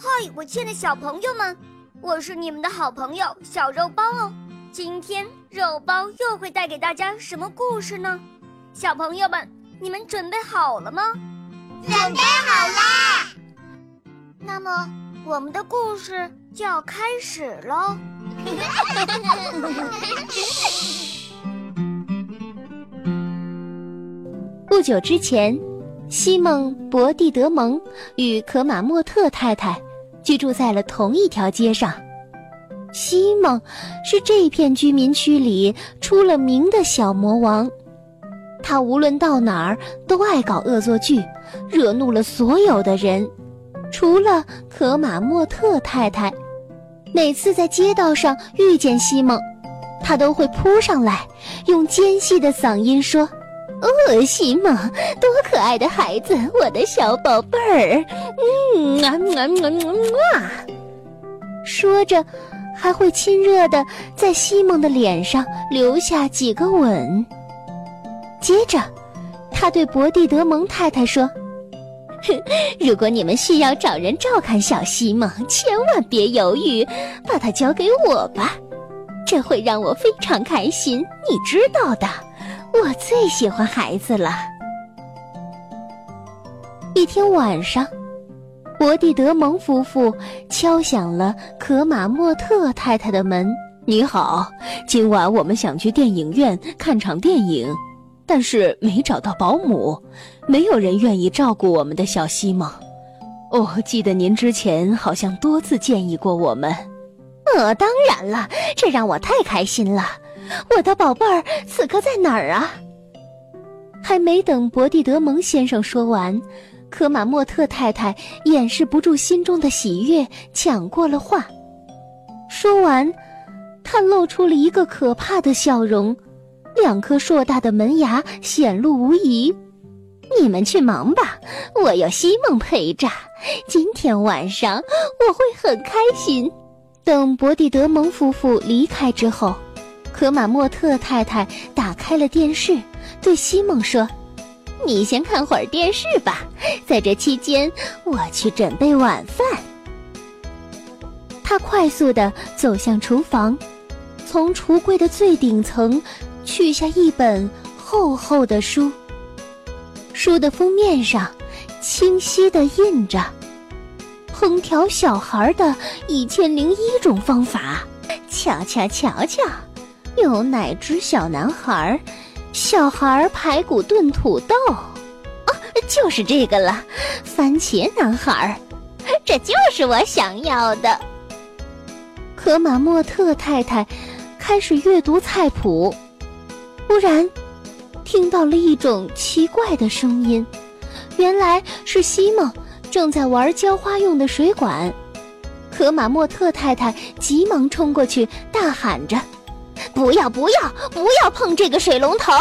嗨，我亲爱的小朋友们，我是你们的好朋友小肉包哦。今天肉包又会带给大家什么故事呢？小朋友们，你们准备好了吗？准备好啦！那么，我们的故事就要开始喽。不久之前，西蒙·博蒂德蒙与可马莫特太太居住在了同一条街上。西蒙是这片居民区里出了名的小魔王，他无论到哪儿都爱搞恶作剧，惹怒了所有的人，除了可马莫特太太。每次在街道上遇见西蒙，他都会扑上来，用尖细的嗓音说：“哦，西蒙，多可爱的孩子，我的小宝贝儿，嗯啊啊啊啊！”说着，还会亲热的在西蒙的脸上留下几个吻。接着，他对博蒂德蒙太太说。如果你们需要找人照看小西蒙，千万别犹豫，把他交给我吧，这会让我非常开心。你知道的，我最喜欢孩子了。一天晚上，博蒂德蒙夫妇敲响了可马莫特太太的门。你好，今晚我们想去电影院看场电影。但是没找到保姆，没有人愿意照顾我们的小西蒙。哦，记得您之前好像多次建议过我们。呃，当然了，这让我太开心了。我的宝贝儿，此刻在哪儿啊？还没等博蒂德蒙先生说完，科马莫特太太掩饰不住心中的喜悦，抢过了话。说完，她露出了一个可怕的笑容。两颗硕大的门牙显露无遗。你们去忙吧，我有西蒙陪着。今天晚上我会很开心。等博蒂德蒙夫妇离开之后，可马莫特太太打开了电视，对西蒙说：“你先看会儿电视吧，在这期间我去准备晚饭。”他快速地走向厨房，从橱柜的最顶层。取下一本厚厚的书，书的封面上清晰的印着“烹调小孩的一千零一种方法”。瞧瞧瞧瞧，有奶汁小男孩，小孩排骨炖土豆，哦，就是这个了，番茄男孩，这就是我想要的。可马莫特太太开始阅读菜谱。忽然，听到了一种奇怪的声音，原来是西蒙正在玩浇花用的水管。可马莫特太太急忙冲过去，大喊着：“不要不要不要碰这个水龙头！”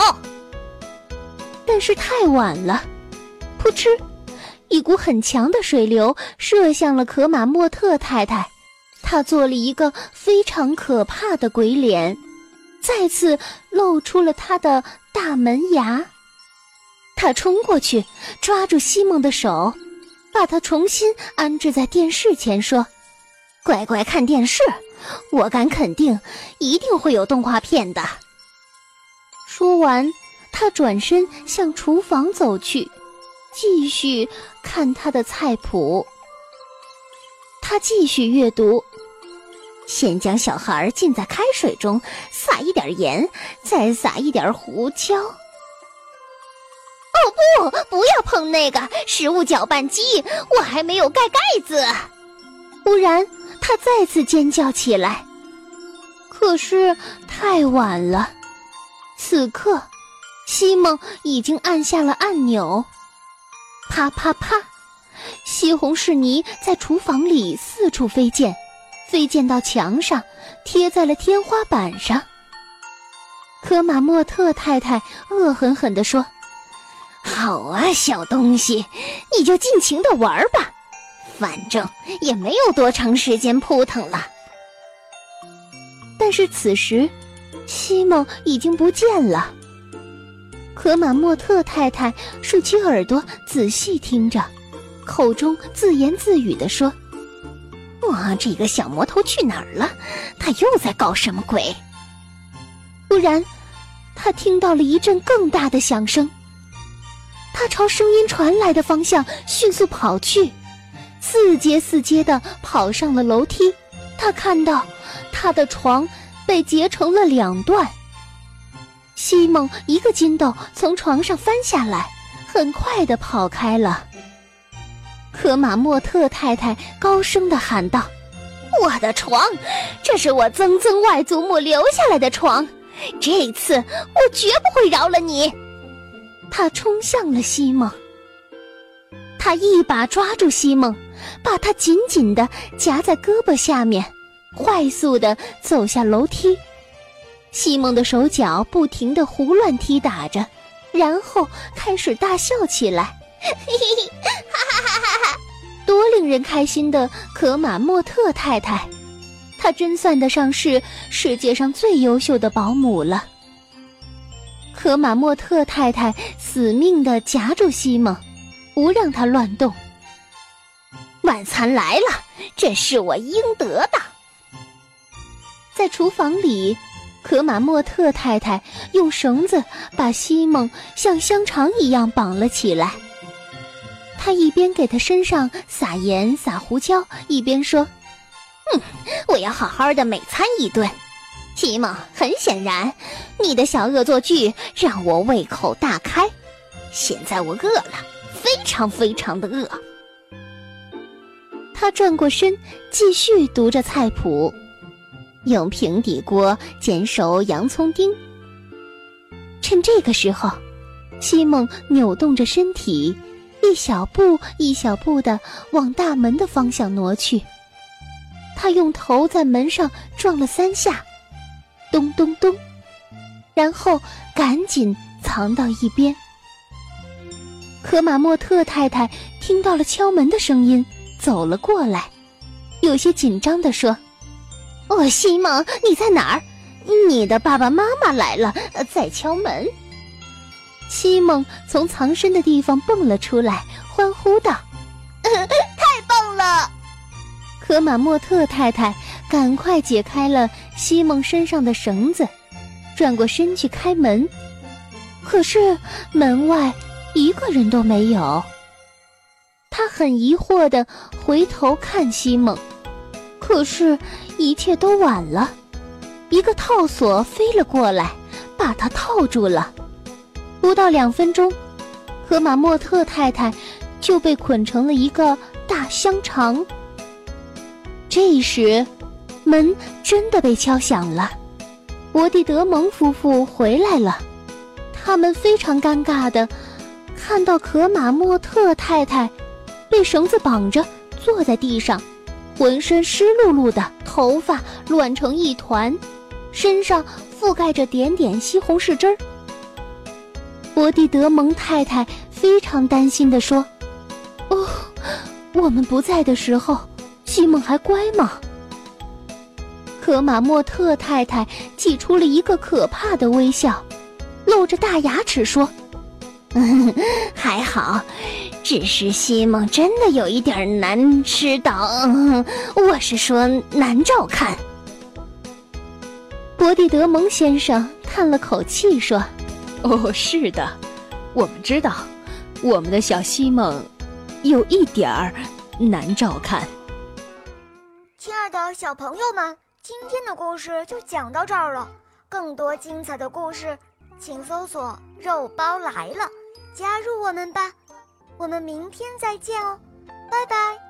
但是太晚了，噗嗤，一股很强的水流射向了可马莫特太太，她做了一个非常可怕的鬼脸。再次露出了他的大门牙，他冲过去抓住西蒙的手，把他重新安置在电视前，说：“乖乖看电视，我敢肯定，一定会有动画片的。”说完，他转身向厨房走去，继续看他的菜谱。他继续阅读。先将小孩浸在开水中，撒一点盐，再撒一点胡椒。哦不，不要碰那个食物搅拌机，我还没有盖盖子。忽然，他再次尖叫起来。可是太晚了，此刻，西蒙已经按下了按钮。啪啪啪，西红柿泥在厨房里四处飞溅。飞溅到墙上，贴在了天花板上。科马莫特太太恶狠狠地说：“好啊，小东西，你就尽情的玩吧，反正也没有多长时间扑腾了。”但是此时，西蒙已经不见了。可马莫特太太竖起耳朵仔细听着，口中自言自语地说。哇，这个小魔头去哪儿了？他又在搞什么鬼？突然，他听到了一阵更大的响声。他朝声音传来的方向迅速跑去，四阶四阶的跑上了楼梯。他看到他的床被截成了两段。西蒙一个筋斗从床上翻下来，很快的跑开了。可马莫特太太高声的喊道：“我的床，这是我曾曾外祖母留下来的床，这次我绝不会饶了你！”他冲向了西蒙，他一把抓住西蒙，把他紧紧的夹在胳膊下面，快速的走下楼梯。西蒙的手脚不停的胡乱踢打着，然后开始大笑起来。嘿嘿，哈哈哈哈哈！多令人开心的可马莫特太太，她真算得上是世界上最优秀的保姆了。可马莫特太太死命的夹住西蒙，不让他乱动。晚餐来了，这是我应得的。在厨房里。可马莫特太太用绳子把西蒙像香肠一样绑了起来。他一边给他身上撒盐撒胡椒，一边说：“哼，我要好好的美餐一顿。”西蒙，很显然，你的小恶作剧让我胃口大开。现在我饿了，非常非常的饿。他转过身，继续读着菜谱。用平底锅煎熟洋葱丁。趁这个时候，西蒙扭动着身体，一小步一小步的往大门的方向挪去。他用头在门上撞了三下，咚咚咚，然后赶紧藏到一边。可马莫特太太听到了敲门的声音，走了过来，有些紧张地说。哦，西蒙，你在哪儿？你的爸爸妈妈来了，在敲门。西蒙从藏身的地方蹦了出来，欢呼道：“ 太棒了！”可马莫特太太赶快解开了西蒙身上的绳子，转过身去开门。可是门外一个人都没有。他很疑惑的回头看西蒙，可是。一切都晚了，一个套索飞了过来，把他套住了。不到两分钟，可马莫特太太就被捆成了一个大香肠。这时，门真的被敲响了，伯蒂德蒙夫妇回来了。他们非常尴尬的看到可马莫特太太被绳子绑着坐在地上。浑身湿漉漉的，头发乱成一团，身上覆盖着点点西红柿汁儿。伯蒂德蒙太太非常担心地说：“哦，我们不在的时候，西蒙还乖吗？”可马莫特太太挤出了一个可怕的微笑，露着大牙齿说：“还好。”只是西蒙真的有一点难吃到，我是说难照看。伯蒂德蒙先生叹了口气说：“哦，是的，我们知道，我们的小西蒙有一点儿难照看。”亲爱的小朋友们，今天的故事就讲到这儿了。更多精彩的故事，请搜索“肉包来了”，加入我们吧。我们明天再见哦，拜拜。